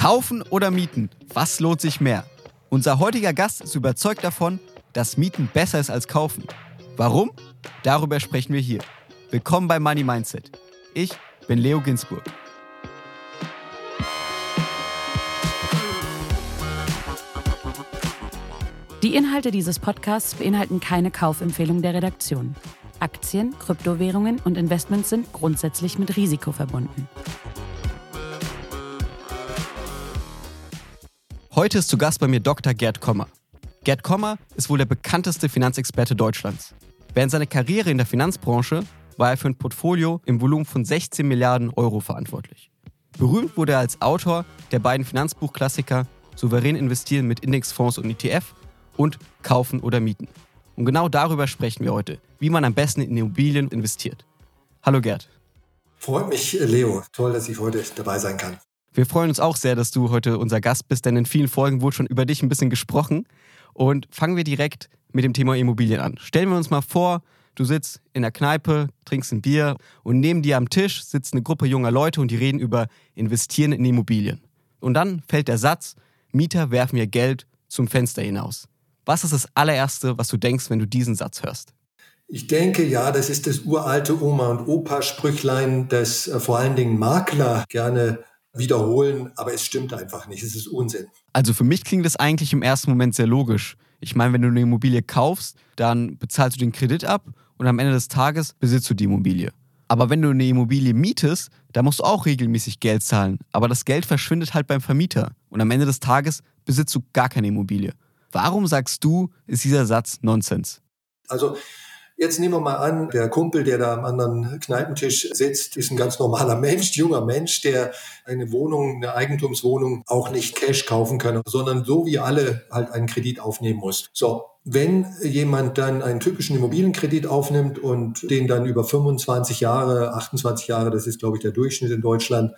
Kaufen oder mieten? Was lohnt sich mehr? Unser heutiger Gast ist überzeugt davon, dass Mieten besser ist als Kaufen. Warum? Darüber sprechen wir hier. Willkommen bei Money Mindset. Ich bin Leo Ginsburg. Die Inhalte dieses Podcasts beinhalten keine Kaufempfehlung der Redaktion. Aktien, Kryptowährungen und Investments sind grundsätzlich mit Risiko verbunden. Heute ist zu Gast bei mir Dr. Gerd Kommer. Gerd Kommer ist wohl der bekannteste Finanzexperte Deutschlands. Während seiner Karriere in der Finanzbranche war er für ein Portfolio im Volumen von 16 Milliarden Euro verantwortlich. Berühmt wurde er als Autor der beiden Finanzbuchklassiker Souverän investieren mit Indexfonds und ETF und Kaufen oder Mieten. Und genau darüber sprechen wir heute, wie man am besten in Immobilien investiert. Hallo Gerd. Freut mich, Leo. Toll, dass ich heute dabei sein kann. Wir freuen uns auch sehr, dass du heute unser Gast bist, denn in vielen Folgen wurde schon über dich ein bisschen gesprochen. Und fangen wir direkt mit dem Thema Immobilien an. Stellen wir uns mal vor, du sitzt in der Kneipe, trinkst ein Bier und neben dir am Tisch sitzt eine Gruppe junger Leute und die reden über Investieren in Immobilien. Und dann fällt der Satz, Mieter werfen ihr Geld zum Fenster hinaus. Was ist das allererste, was du denkst, wenn du diesen Satz hörst? Ich denke, ja, das ist das uralte Oma- und Opa-Sprüchlein, das äh, vor allen Dingen Makler gerne wiederholen, aber es stimmt einfach nicht. Es ist Unsinn. Also für mich klingt das eigentlich im ersten Moment sehr logisch. Ich meine, wenn du eine Immobilie kaufst, dann bezahlst du den Kredit ab und am Ende des Tages besitzt du die Immobilie. Aber wenn du eine Immobilie mietest, da musst du auch regelmäßig Geld zahlen. Aber das Geld verschwindet halt beim Vermieter. Und am Ende des Tages besitzt du gar keine Immobilie. Warum sagst du, ist dieser Satz Nonsens? Also Jetzt nehmen wir mal an, der Kumpel, der da am anderen Kneipentisch sitzt, ist ein ganz normaler Mensch, junger Mensch, der eine Wohnung, eine Eigentumswohnung auch nicht Cash kaufen kann, sondern so wie alle halt einen Kredit aufnehmen muss. So, wenn jemand dann einen typischen Immobilienkredit aufnimmt und den dann über 25 Jahre, 28 Jahre, das ist glaube ich der Durchschnitt in Deutschland,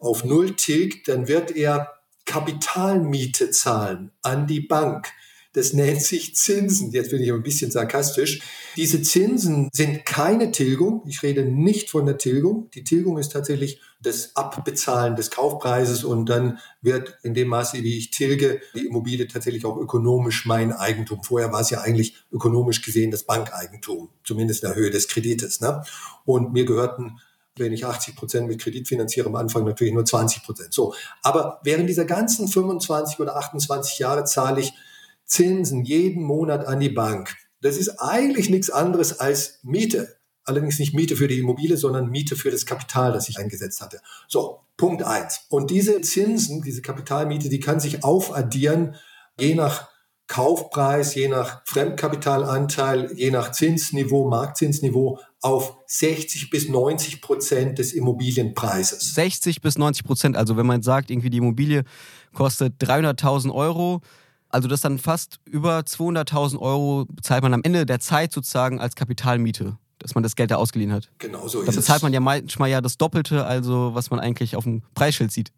auf Null tilgt, dann wird er Kapitalmiete zahlen an die Bank. Das nennt sich Zinsen. Jetzt bin ich ein bisschen sarkastisch. Diese Zinsen sind keine Tilgung. Ich rede nicht von der Tilgung. Die Tilgung ist tatsächlich das Abbezahlen des Kaufpreises und dann wird in dem Maße, wie ich tilge, die Immobilie tatsächlich auch ökonomisch mein Eigentum. Vorher war es ja eigentlich ökonomisch gesehen das Bankeigentum, zumindest in der Höhe des Kredites. Ne? Und mir gehörten wenn ich 80 Prozent mit Kredit finanziere, am Anfang natürlich nur 20 Prozent. So. Aber während dieser ganzen 25 oder 28 Jahre zahle ich Zinsen jeden Monat an die Bank. Das ist eigentlich nichts anderes als Miete. Allerdings nicht Miete für die Immobilie, sondern Miete für das Kapital, das ich eingesetzt hatte. So, Punkt eins. Und diese Zinsen, diese Kapitalmiete, die kann sich aufaddieren, je nach Kaufpreis, je nach Fremdkapitalanteil, je nach Zinsniveau, Marktzinsniveau auf 60 bis 90 Prozent des Immobilienpreises. 60 bis 90 Prozent. Also wenn man sagt, irgendwie die Immobilie kostet 300.000 Euro, also das dann fast über 200.000 Euro bezahlt man am Ende der Zeit sozusagen als Kapitalmiete, dass man das Geld da ausgeliehen hat. Genau so ist Da bezahlt man ja manchmal ja das Doppelte, also was man eigentlich auf dem Preisschild sieht.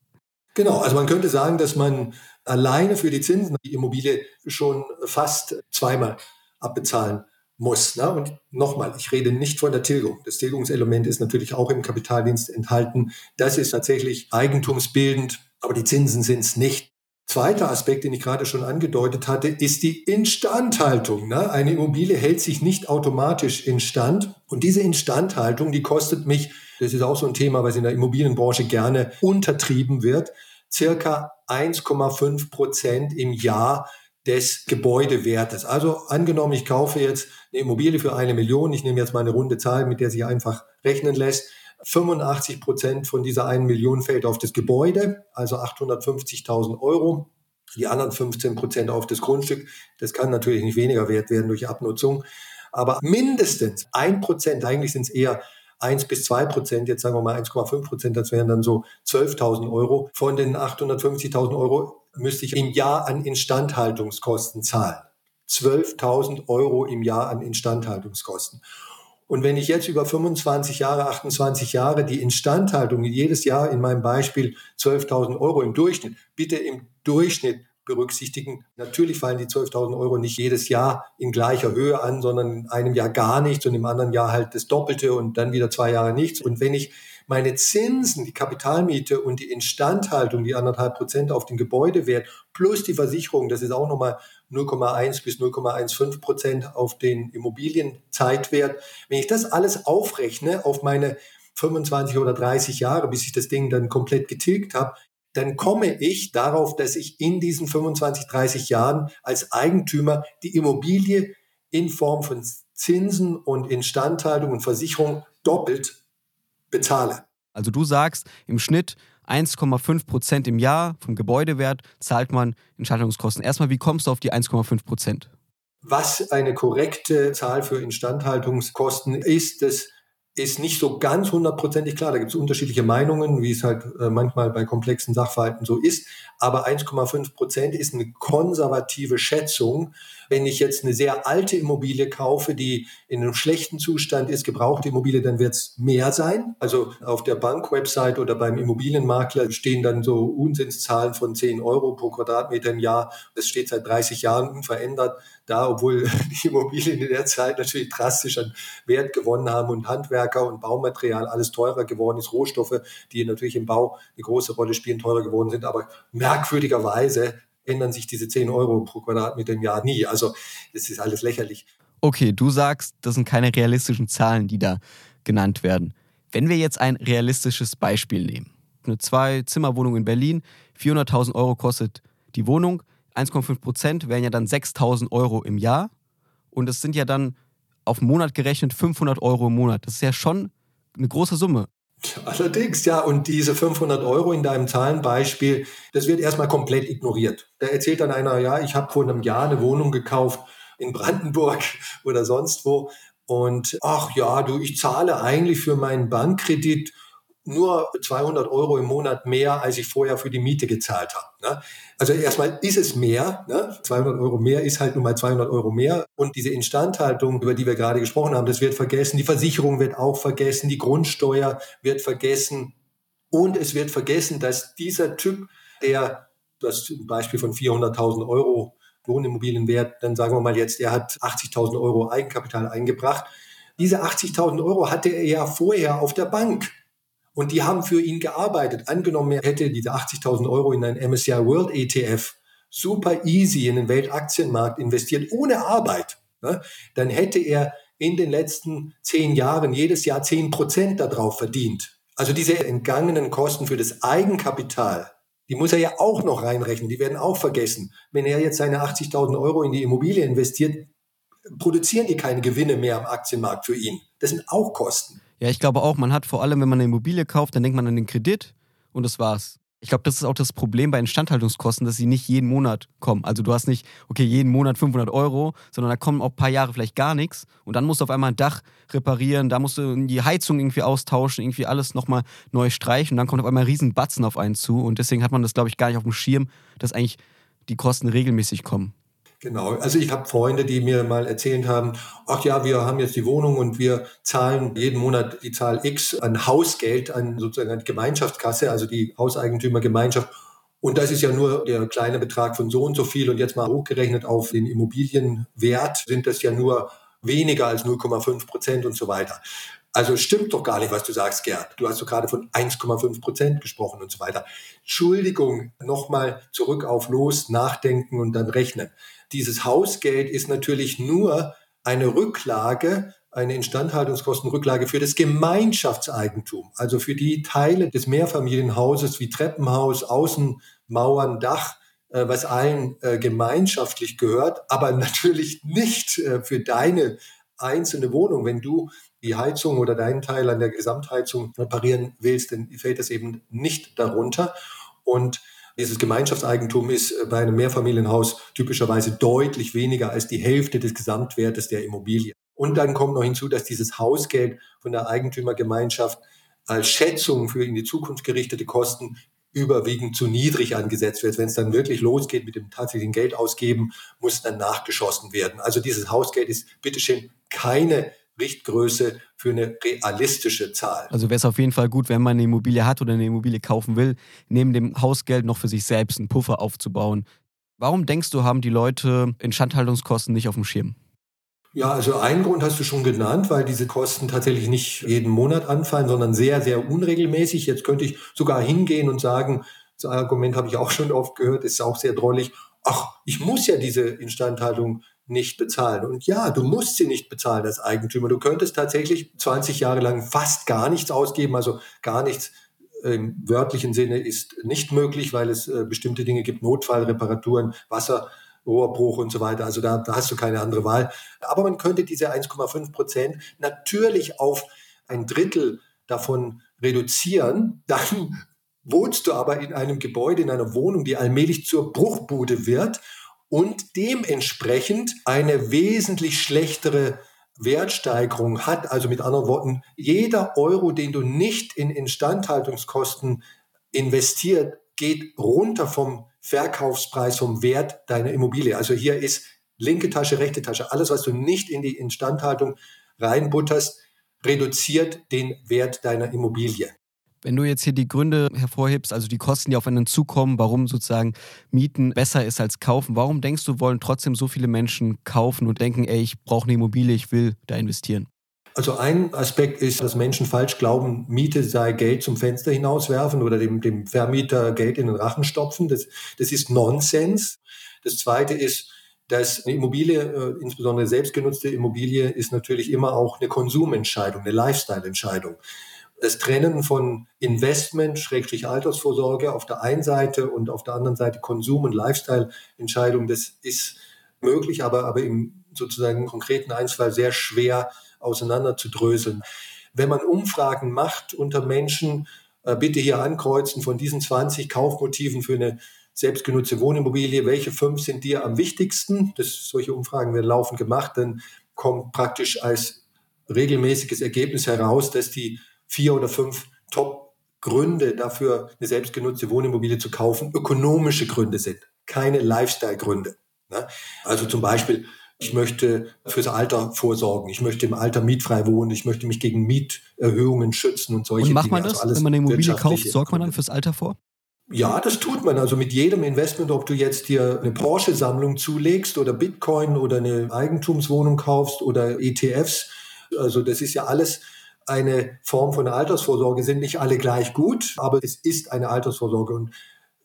Genau, also man könnte sagen, dass man alleine für die Zinsen die Immobilie schon fast zweimal abbezahlen muss. Ne? Und nochmal, ich rede nicht von der Tilgung. Das Tilgungselement ist natürlich auch im Kapitaldienst enthalten. Das ist tatsächlich eigentumsbildend, aber die Zinsen sind es nicht. Zweiter Aspekt, den ich gerade schon angedeutet hatte, ist die Instandhaltung. Ne? Eine Immobilie hält sich nicht automatisch instand. Und diese Instandhaltung, die kostet mich, das ist auch so ein Thema, was in der Immobilienbranche gerne untertrieben wird, circa 1,5 Prozent im Jahr des Gebäudewertes. Also angenommen, ich kaufe jetzt eine Immobilie für eine Million. Ich nehme jetzt mal eine runde Zahl, mit der sich einfach rechnen lässt. 85 Prozent von dieser einen Million fällt auf das Gebäude, also 850.000 Euro. Die anderen 15 Prozent auf das Grundstück. Das kann natürlich nicht weniger wert werden durch Abnutzung. Aber mindestens ein Prozent, eigentlich sind es eher 1 bis 2 Prozent, jetzt sagen wir mal 1,5 Prozent, das wären dann so 12.000 Euro. Von den 850.000 Euro müsste ich im Jahr an Instandhaltungskosten zahlen. 12.000 Euro im Jahr an Instandhaltungskosten. Und wenn ich jetzt über 25 Jahre, 28 Jahre die Instandhaltung jedes Jahr in meinem Beispiel 12.000 Euro im Durchschnitt, bitte im Durchschnitt berücksichtigen. Natürlich fallen die 12.000 Euro nicht jedes Jahr in gleicher Höhe an, sondern in einem Jahr gar nichts und im anderen Jahr halt das Doppelte und dann wieder zwei Jahre nichts. Und wenn ich meine Zinsen, die Kapitalmiete und die Instandhaltung, die anderthalb Prozent auf den Gebäudewert plus die Versicherung, das ist auch nochmal 0,1 bis 0,15 Prozent auf den Immobilienzeitwert. Wenn ich das alles aufrechne auf meine 25 oder 30 Jahre, bis ich das Ding dann komplett getilgt habe, dann komme ich darauf, dass ich in diesen 25, 30 Jahren als Eigentümer die Immobilie in Form von Zinsen und Instandhaltung und Versicherung doppelt bezahle. Also du sagst, im Schnitt 1,5 Prozent im Jahr vom Gebäudewert zahlt man Instandhaltungskosten. Erstmal, wie kommst du auf die 1,5 Prozent? Was eine korrekte Zahl für Instandhaltungskosten ist, das ist nicht so ganz hundertprozentig klar. Da gibt es unterschiedliche Meinungen, wie es halt äh, manchmal bei komplexen Sachverhalten so ist. Aber 1,5 Prozent ist eine konservative Schätzung. Wenn ich jetzt eine sehr alte Immobilie kaufe, die in einem schlechten Zustand ist, gebrauchte Immobilie, dann wird es mehr sein. Also auf der Bankwebsite oder beim Immobilienmakler stehen dann so Unsinnszahlen von 10 Euro pro Quadratmeter im Jahr. Das steht seit 30 Jahren unverändert da, obwohl die Immobilien in der Zeit natürlich drastisch an Wert gewonnen haben und Handwerker und Baumaterial alles teurer geworden ist, Rohstoffe, die natürlich im Bau eine große Rolle spielen, teurer geworden sind. Aber merkwürdigerweise ändern sich diese 10 Euro pro Quadratmeter im Jahr nie. Also das ist alles lächerlich. Okay, du sagst, das sind keine realistischen Zahlen, die da genannt werden. Wenn wir jetzt ein realistisches Beispiel nehmen. Eine Zwei-Zimmer-Wohnung in Berlin, 400.000 Euro kostet die Wohnung, 1,5 Prozent wären ja dann 6.000 Euro im Jahr und es sind ja dann auf Monat gerechnet 500 Euro im Monat. Das ist ja schon eine große Summe. Allerdings, ja, und diese 500 Euro in deinem Zahlenbeispiel, das wird erstmal komplett ignoriert. Da erzählt dann einer, ja, ich habe vor einem Jahr eine Wohnung gekauft in Brandenburg oder sonst wo und ach ja, du, ich zahle eigentlich für meinen Bankkredit nur 200 Euro im Monat mehr, als ich vorher für die Miete gezahlt habe. Ne? Also erstmal ist es mehr, ne? 200 Euro mehr ist halt nun mal 200 Euro mehr. Und diese Instandhaltung, über die wir gerade gesprochen haben, das wird vergessen. Die Versicherung wird auch vergessen. Die Grundsteuer wird vergessen. Und es wird vergessen, dass dieser Typ, der, das Beispiel von 400.000 Euro Wohnimmobilienwert, dann sagen wir mal jetzt, er hat 80.000 Euro Eigenkapital eingebracht. Diese 80.000 Euro hatte er ja vorher auf der Bank. Und die haben für ihn gearbeitet. Angenommen, er hätte diese 80.000 Euro in ein MSCI World ETF super easy in den Weltaktienmarkt investiert, ohne Arbeit, ne? dann hätte er in den letzten zehn Jahren jedes Jahr zehn Prozent darauf verdient. Also diese entgangenen Kosten für das Eigenkapital, die muss er ja auch noch reinrechnen, die werden auch vergessen. Wenn er jetzt seine 80.000 Euro in die Immobilie investiert, produzieren die keine Gewinne mehr am Aktienmarkt für ihn. Das sind auch Kosten. Ja, ich glaube auch, man hat vor allem, wenn man eine Immobilie kauft, dann denkt man an den Kredit und das war's. Ich glaube, das ist auch das Problem bei Instandhaltungskosten, dass sie nicht jeden Monat kommen. Also du hast nicht, okay, jeden Monat 500 Euro, sondern da kommen auch ein paar Jahre vielleicht gar nichts. Und dann musst du auf einmal ein Dach reparieren, da musst du die Heizung irgendwie austauschen, irgendwie alles nochmal neu streichen. Und dann kommt auf einmal ein riesen Batzen auf einen zu. Und deswegen hat man das, glaube ich, gar nicht auf dem Schirm, dass eigentlich die Kosten regelmäßig kommen. Genau. Also ich habe Freunde, die mir mal erzählt haben, ach ja, wir haben jetzt die Wohnung und wir zahlen jeden Monat die Zahl X an Hausgeld, an sozusagen an Gemeinschaftskasse, also die Hauseigentümergemeinschaft. Und das ist ja nur der kleine Betrag von so und so viel. Und jetzt mal hochgerechnet auf den Immobilienwert sind das ja nur weniger als 0,5 Prozent und so weiter. Also stimmt doch gar nicht, was du sagst, Gerd. Du hast doch gerade von 1,5 Prozent gesprochen und so weiter. Entschuldigung, nochmal zurück auf los, nachdenken und dann rechnen. Dieses Hausgeld ist natürlich nur eine Rücklage, eine Instandhaltungskostenrücklage für das Gemeinschaftseigentum, also für die Teile des Mehrfamilienhauses wie Treppenhaus, Außenmauern, Dach, äh, was allen äh, gemeinschaftlich gehört, aber natürlich nicht äh, für deine einzelne Wohnung. Wenn du die Heizung oder deinen Teil an der Gesamtheizung reparieren willst, dann fällt das eben nicht darunter. Und dieses Gemeinschaftseigentum ist äh, bei einem Mehrfamilienhaus typischerweise deutlich weniger als die Hälfte des Gesamtwertes der Immobilie. Und dann kommt noch hinzu, dass dieses Hausgeld von der Eigentümergemeinschaft als Schätzung für in die Zukunft gerichtete Kosten überwiegend zu niedrig angesetzt wird. Wenn es dann wirklich losgeht mit dem tatsächlichen Geld ausgeben, muss dann nachgeschossen werden. Also dieses Hausgeld ist bitteschön keine Richtgröße für eine realistische Zahl. Also wäre es auf jeden Fall gut, wenn man eine Immobilie hat oder eine Immobilie kaufen will, neben dem Hausgeld noch für sich selbst einen Puffer aufzubauen. Warum denkst du, haben die Leute Instandhaltungskosten nicht auf dem Schirm? Ja, also einen Grund hast du schon genannt, weil diese Kosten tatsächlich nicht jeden Monat anfallen, sondern sehr, sehr unregelmäßig. Jetzt könnte ich sogar hingehen und sagen, das Argument habe ich auch schon oft gehört, ist auch sehr drollig. Ach, ich muss ja diese Instandhaltung nicht bezahlen. Und ja, du musst sie nicht bezahlen als Eigentümer. Du könntest tatsächlich 20 Jahre lang fast gar nichts ausgeben, also gar nichts im wörtlichen Sinne ist nicht möglich, weil es äh, bestimmte Dinge gibt, Notfallreparaturen, Wasser, Rohrbruch und so weiter. Also da, da hast du keine andere Wahl. Aber man könnte diese 1,5 Prozent natürlich auf ein Drittel davon reduzieren. Dann wohnst du aber in einem Gebäude, in einer Wohnung, die allmählich zur Bruchbude wird und dementsprechend eine wesentlich schlechtere Wertsteigerung hat. Also mit anderen Worten, jeder Euro, den du nicht in Instandhaltungskosten investiert, geht runter vom Verkaufspreis, vom Wert deiner Immobilie. Also hier ist linke Tasche, rechte Tasche. Alles, was du nicht in die Instandhaltung reinbutterst, reduziert den Wert deiner Immobilie. Wenn du jetzt hier die Gründe hervorhebst, also die Kosten, die auf einen zukommen, warum sozusagen Mieten besser ist als kaufen, warum denkst du, wollen trotzdem so viele Menschen kaufen und denken, ey, ich brauche eine Immobilie, ich will da investieren? Also ein Aspekt ist, dass Menschen falsch glauben, Miete sei Geld zum Fenster hinauswerfen oder dem, dem Vermieter Geld in den Rachen stopfen. Das, das ist Nonsens. Das zweite ist, dass eine Immobilie, äh, insbesondere selbstgenutzte Immobilie, ist natürlich immer auch eine Konsumentscheidung, eine Lifestyle-Entscheidung das Trennen von Investment, Schrägstrich Altersvorsorge auf der einen Seite und auf der anderen Seite Konsum- und Lifestyle-Entscheidung, das ist möglich, aber, aber im sozusagen konkreten Einzelfall sehr schwer auseinander zu dröseln. Wenn man Umfragen macht unter Menschen, äh, bitte hier ankreuzen von diesen 20 Kaufmotiven für eine selbstgenutzte Wohnimmobilie, welche fünf sind dir am wichtigsten? Das, solche Umfragen werden laufend gemacht, dann kommt praktisch als regelmäßiges Ergebnis heraus, dass die vier oder fünf Top-Gründe dafür, eine selbstgenutzte Wohnimmobilie zu kaufen, ökonomische Gründe sind, keine Lifestyle-Gründe. Ne? Also zum Beispiel, ich möchte fürs Alter vorsorgen, ich möchte im Alter mietfrei wohnen, ich möchte mich gegen Mieterhöhungen schützen und solche Dinge. Und macht man das, also wenn man eine Immobilie kauft, sorgt man dann fürs Alter vor? Ja, das tut man. Also mit jedem Investment, ob du jetzt dir eine Porsche-Sammlung zulegst oder Bitcoin oder eine Eigentumswohnung kaufst oder ETFs, also das ist ja alles eine Form von Altersvorsorge, sind nicht alle gleich gut, aber es ist eine Altersvorsorge. Und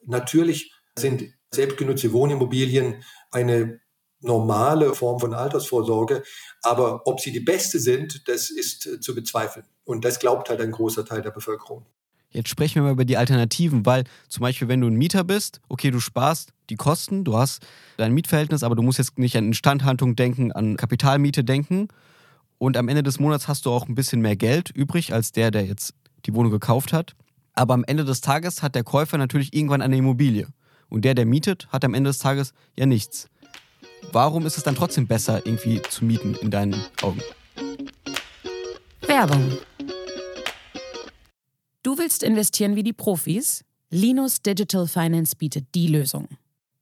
natürlich sind selbstgenutzte Wohnimmobilien eine normale Form von Altersvorsorge. Aber ob sie die beste sind, das ist zu bezweifeln. Und das glaubt halt ein großer Teil der Bevölkerung. Jetzt sprechen wir mal über die Alternativen, weil zum Beispiel, wenn du ein Mieter bist, okay, du sparst die Kosten, du hast dein Mietverhältnis, aber du musst jetzt nicht an Instandhaltung denken, an Kapitalmiete denken. Und am Ende des Monats hast du auch ein bisschen mehr Geld übrig als der, der jetzt die Wohnung gekauft hat. Aber am Ende des Tages hat der Käufer natürlich irgendwann eine Immobilie. Und der, der mietet, hat am Ende des Tages ja nichts. Warum ist es dann trotzdem besser, irgendwie zu mieten in deinen Augen? Werbung. Du willst investieren wie die Profis? Linus Digital Finance bietet die Lösung.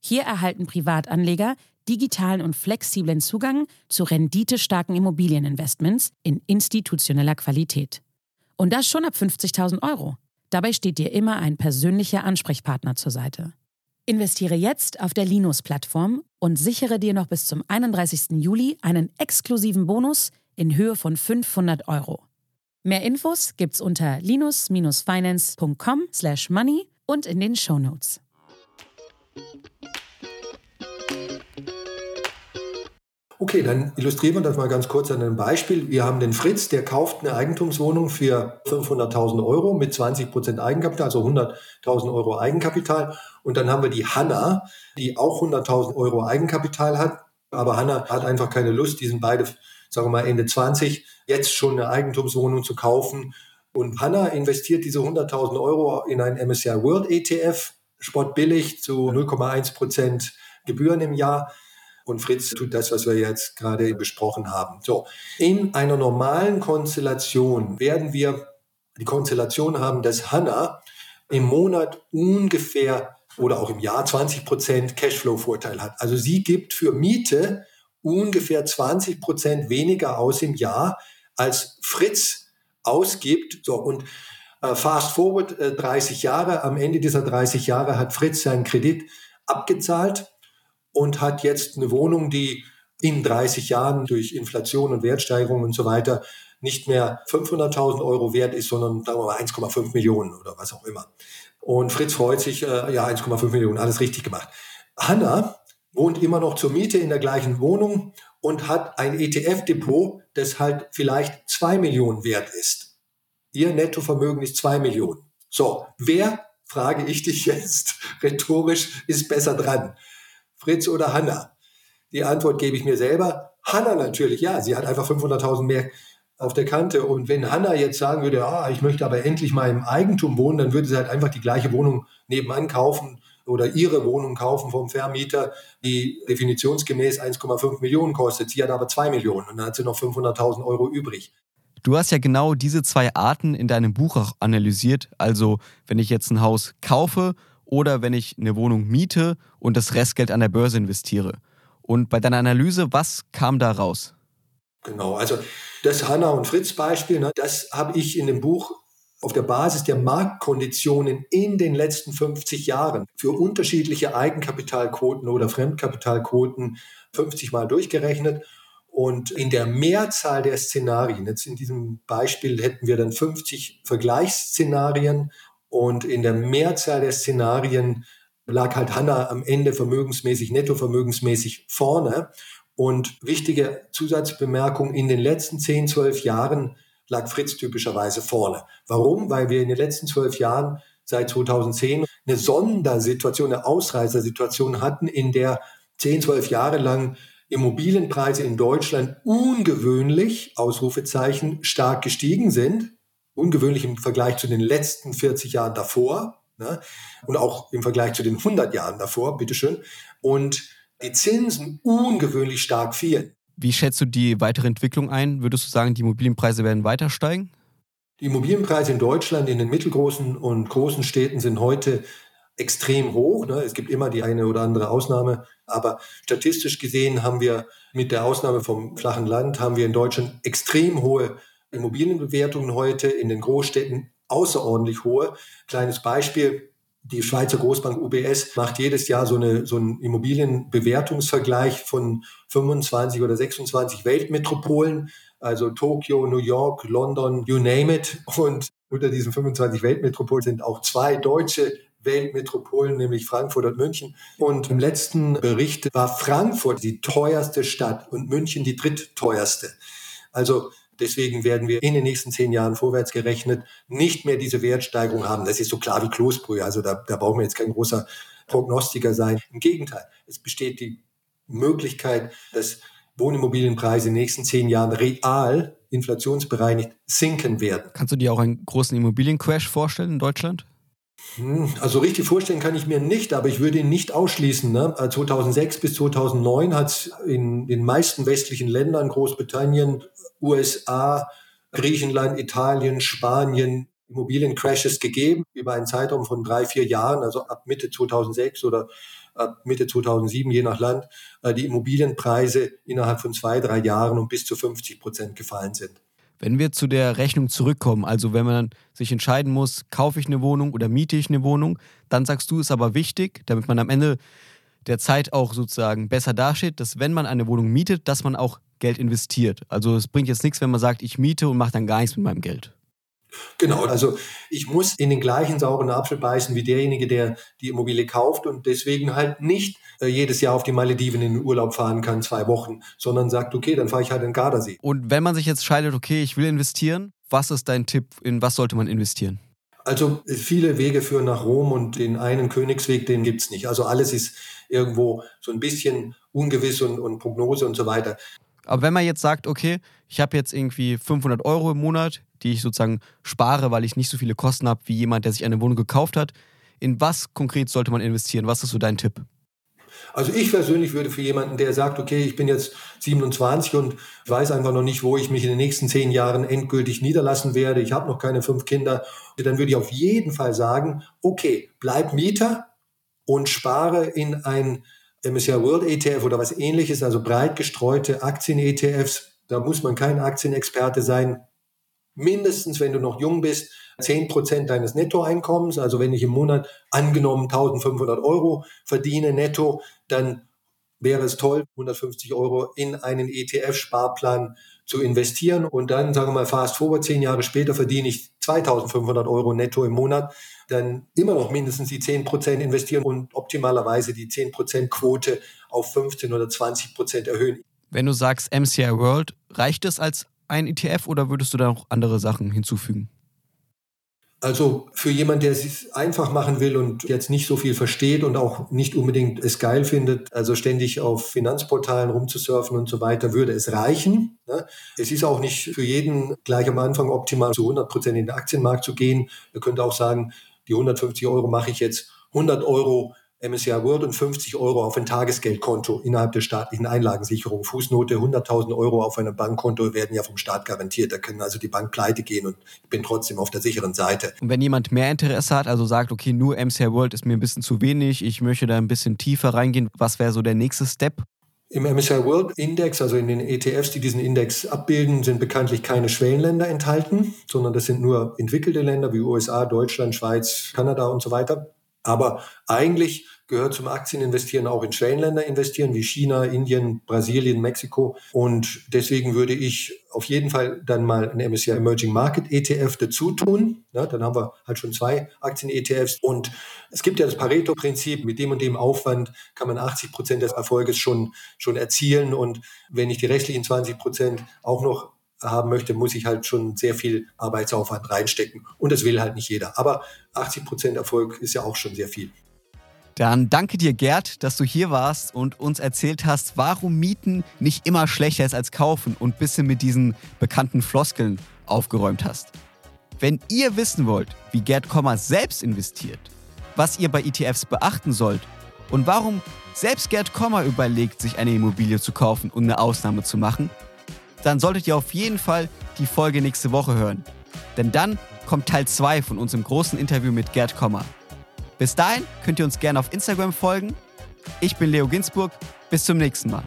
Hier erhalten Privatanleger digitalen und flexiblen Zugang zu renditestarken Immobilieninvestments in institutioneller Qualität. Und das schon ab 50.000 Euro. Dabei steht dir immer ein persönlicher Ansprechpartner zur Seite. Investiere jetzt auf der Linus-Plattform und sichere dir noch bis zum 31. Juli einen exklusiven Bonus in Höhe von 500 Euro. Mehr Infos gibt's unter linus-finance.com/money und in den Show Notes. Okay, dann illustrieren wir das mal ganz kurz an einem Beispiel. Wir haben den Fritz, der kauft eine Eigentumswohnung für 500.000 Euro mit 20 Prozent Eigenkapital, also 100.000 Euro Eigenkapital. Und dann haben wir die Hanna, die auch 100.000 Euro Eigenkapital hat. Aber Hanna hat einfach keine Lust, die sind beide, sagen wir mal, Ende 20, jetzt schon eine Eigentumswohnung zu kaufen. Und Hanna investiert diese 100.000 Euro in einen MSCI World ETF, spottbillig zu 0,1 Prozent Gebühren im Jahr und Fritz tut das, was wir jetzt gerade besprochen haben. So, in einer normalen Konstellation werden wir die Konstellation haben, dass Hanna im Monat ungefähr oder auch im Jahr 20 Prozent Cashflow-Vorteil hat. Also sie gibt für Miete ungefähr 20 Prozent weniger aus im Jahr, als Fritz ausgibt. So, und äh, fast forward äh, 30 Jahre, am Ende dieser 30 Jahre hat Fritz seinen Kredit abgezahlt und hat jetzt eine Wohnung, die in 30 Jahren durch Inflation und Wertsteigerung und so weiter nicht mehr 500.000 Euro wert ist, sondern sagen wir mal 1,5 Millionen oder was auch immer. Und Fritz freut sich, äh, ja, 1,5 Millionen, alles richtig gemacht. Hanna wohnt immer noch zur Miete in der gleichen Wohnung und hat ein ETF-Depot, das halt vielleicht 2 Millionen wert ist. Ihr Nettovermögen ist 2 Millionen. So, wer, frage ich dich jetzt rhetorisch, ist besser dran? Fritz oder Hanna? Die Antwort gebe ich mir selber. Hanna natürlich, ja, sie hat einfach 500.000 mehr auf der Kante. Und wenn Hanna jetzt sagen würde, ah, ich möchte aber endlich mal im Eigentum wohnen, dann würde sie halt einfach die gleiche Wohnung nebenan kaufen oder ihre Wohnung kaufen vom Vermieter, die definitionsgemäß 1,5 Millionen kostet. Sie hat aber 2 Millionen und dann hat sie noch 500.000 Euro übrig. Du hast ja genau diese zwei Arten in deinem Buch auch analysiert. Also, wenn ich jetzt ein Haus kaufe oder wenn ich eine Wohnung miete und das Restgeld an der Börse investiere. Und bei deiner Analyse, was kam da raus? Genau, also das Hanna und Fritz Beispiel, ne, das habe ich in dem Buch auf der Basis der Marktkonditionen in den letzten 50 Jahren für unterschiedliche Eigenkapitalquoten oder Fremdkapitalquoten 50 Mal durchgerechnet. Und in der Mehrzahl der Szenarien, jetzt in diesem Beispiel hätten wir dann 50 Vergleichsszenarien und in der Mehrzahl der Szenarien lag halt Hanna am Ende vermögensmäßig, nettovermögensmäßig vorne. Und wichtige Zusatzbemerkung, in den letzten 10, 12 Jahren lag Fritz typischerweise vorne. Warum? Weil wir in den letzten zwölf Jahren seit 2010 eine Sondersituation, eine Ausreißersituation hatten, in der 10, 12 Jahre lang Immobilienpreise in Deutschland ungewöhnlich, Ausrufezeichen, stark gestiegen sind. Ungewöhnlich im Vergleich zu den letzten 40 Jahren davor. Ne? Und auch im Vergleich zu den 100 Jahren davor, bitteschön. Und die Zinsen ungewöhnlich stark fielen. Wie schätzt du die weitere Entwicklung ein? Würdest du sagen, die Immobilienpreise werden weiter steigen? Die Immobilienpreise in Deutschland, in den mittelgroßen und großen Städten sind heute extrem hoch. Ne? Es gibt immer die eine oder andere Ausnahme. Aber statistisch gesehen haben wir mit der Ausnahme vom flachen Land, haben wir in Deutschland extrem hohe Immobilienbewertungen heute, in den Großstädten außerordentlich hohe. Kleines Beispiel. Die Schweizer Großbank UBS macht jedes Jahr so, eine, so einen Immobilienbewertungsvergleich von 25 oder 26 Weltmetropolen, also Tokio, New York, London, you name it. Und unter diesen 25 Weltmetropolen sind auch zwei deutsche Weltmetropolen, nämlich Frankfurt und München. Und im letzten Bericht war Frankfurt die teuerste Stadt und München die drittteuerste. Also Deswegen werden wir in den nächsten zehn Jahren vorwärts gerechnet nicht mehr diese Wertsteigerung haben. Das ist so klar wie Kloßbrühe. Also da, da brauchen wir jetzt kein großer Prognostiker sein. Im Gegenteil, es besteht die Möglichkeit, dass Wohnimmobilienpreise in den nächsten zehn Jahren real inflationsbereinigt sinken werden. Kannst du dir auch einen großen Immobiliencrash vorstellen in Deutschland? Hm, also richtig vorstellen kann ich mir nicht, aber ich würde ihn nicht ausschließen. Ne? 2006 bis 2009 hat es in den meisten westlichen Ländern, Großbritannien, USA, Griechenland, Italien, Spanien Immobiliencrashes gegeben über einen Zeitraum von drei, vier Jahren, also ab Mitte 2006 oder ab Mitte 2007, je nach Land, äh, die Immobilienpreise innerhalb von zwei, drei Jahren um bis zu 50 Prozent gefallen sind. Wenn wir zu der Rechnung zurückkommen, also wenn man sich entscheiden muss, kaufe ich eine Wohnung oder miete ich eine Wohnung, dann sagst du, es aber wichtig, damit man am Ende der Zeit auch sozusagen besser dasteht, dass wenn man eine Wohnung mietet, dass man auch Geld investiert. Also es bringt jetzt nichts, wenn man sagt, ich miete und mache dann gar nichts mit meinem Geld. Genau, also ich muss in den gleichen sauren Apfel beißen wie derjenige, der die Immobilie kauft und deswegen halt nicht äh, jedes Jahr auf die Malediven in den Urlaub fahren kann, zwei Wochen, sondern sagt, okay, dann fahre ich halt in Gardasee. Und wenn man sich jetzt scheidet, okay, ich will investieren, was ist dein Tipp, in was sollte man investieren? Also viele Wege führen nach Rom und den einen Königsweg, den gibt es nicht. Also alles ist irgendwo so ein bisschen ungewiss und, und Prognose und so weiter. Aber wenn man jetzt sagt, okay, ich habe jetzt irgendwie 500 Euro im Monat, die ich sozusagen spare, weil ich nicht so viele Kosten habe wie jemand, der sich eine Wohnung gekauft hat, in was konkret sollte man investieren? Was ist so dein Tipp? Also ich persönlich würde für jemanden, der sagt, okay, ich bin jetzt 27 und weiß einfach noch nicht, wo ich mich in den nächsten zehn Jahren endgültig niederlassen werde, ich habe noch keine fünf Kinder, dann würde ich auf jeden Fall sagen, okay, bleib Mieter und spare in ein MSCI World ETF oder was ähnliches, also breit gestreute Aktien-ETFs. Da muss man kein Aktienexperte sein. Mindestens, wenn du noch jung bist, 10 Prozent deines Nettoeinkommens. Also wenn ich im Monat angenommen 1500 Euro verdiene netto, dann wäre es toll, 150 Euro in einen ETF-Sparplan zu investieren und dann, sagen wir mal, fast forward, zehn Jahre später verdiene ich 2500 Euro netto im Monat, dann immer noch mindestens die 10 Prozent investieren und optimalerweise die 10 Prozent Quote auf 15 oder 20 Prozent erhöhen. Wenn du sagst MCI World, reicht es als ein ETF oder würdest du da noch andere Sachen hinzufügen? Also für jemand, der es einfach machen will und jetzt nicht so viel versteht und auch nicht unbedingt es geil findet, also ständig auf Finanzportalen rumzusurfen und so weiter, würde es reichen. Ne? Es ist auch nicht für jeden gleich am Anfang optimal, zu 100 Prozent in den Aktienmarkt zu gehen. Er könnte auch sagen, die 150 Euro mache ich jetzt 100 Euro MSCI World und 50 Euro auf ein Tagesgeldkonto innerhalb der staatlichen Einlagensicherung. Fußnote 100.000 Euro auf einem Bankkonto werden ja vom Staat garantiert. Da können also die Bank pleite gehen und ich bin trotzdem auf der sicheren Seite. Und wenn jemand mehr Interesse hat, also sagt, okay, nur MSCI World ist mir ein bisschen zu wenig, ich möchte da ein bisschen tiefer reingehen, was wäre so der nächste Step? Im MSCI World Index, also in den ETFs, die diesen Index abbilden, sind bekanntlich keine Schwellenländer enthalten, sondern das sind nur entwickelte Länder wie USA, Deutschland, Schweiz, Kanada und so weiter. Aber eigentlich gehört zum Aktieninvestieren auch in Schwellenländer investieren, wie China, Indien, Brasilien, Mexiko. Und deswegen würde ich auf jeden Fall dann mal ein MSCI Emerging Market ETF dazu tun. Ja, dann haben wir halt schon zwei Aktien-ETFs. Und es gibt ja das Pareto-Prinzip, mit dem und dem Aufwand kann man 80 Prozent des Erfolges schon, schon erzielen. Und wenn ich die restlichen 20 Prozent auch noch haben möchte, muss ich halt schon sehr viel Arbeitsaufwand reinstecken. Und das will halt nicht jeder. Aber 80 Prozent Erfolg ist ja auch schon sehr viel. Dann danke dir, Gerd, dass du hier warst und uns erzählt hast, warum Mieten nicht immer schlechter ist als kaufen und bisschen mit diesen bekannten Floskeln aufgeräumt hast. Wenn ihr wissen wollt, wie Gerd Kommer selbst investiert, was ihr bei ETFs beachten sollt und warum selbst Gerd Kommer überlegt, sich eine Immobilie zu kaufen und eine Ausnahme zu machen, dann solltet ihr auf jeden Fall die Folge nächste Woche hören. Denn dann kommt Teil 2 von unserem großen Interview mit Gerd Kommer. Bis dahin könnt ihr uns gerne auf Instagram folgen. Ich bin Leo Ginsburg. Bis zum nächsten Mal.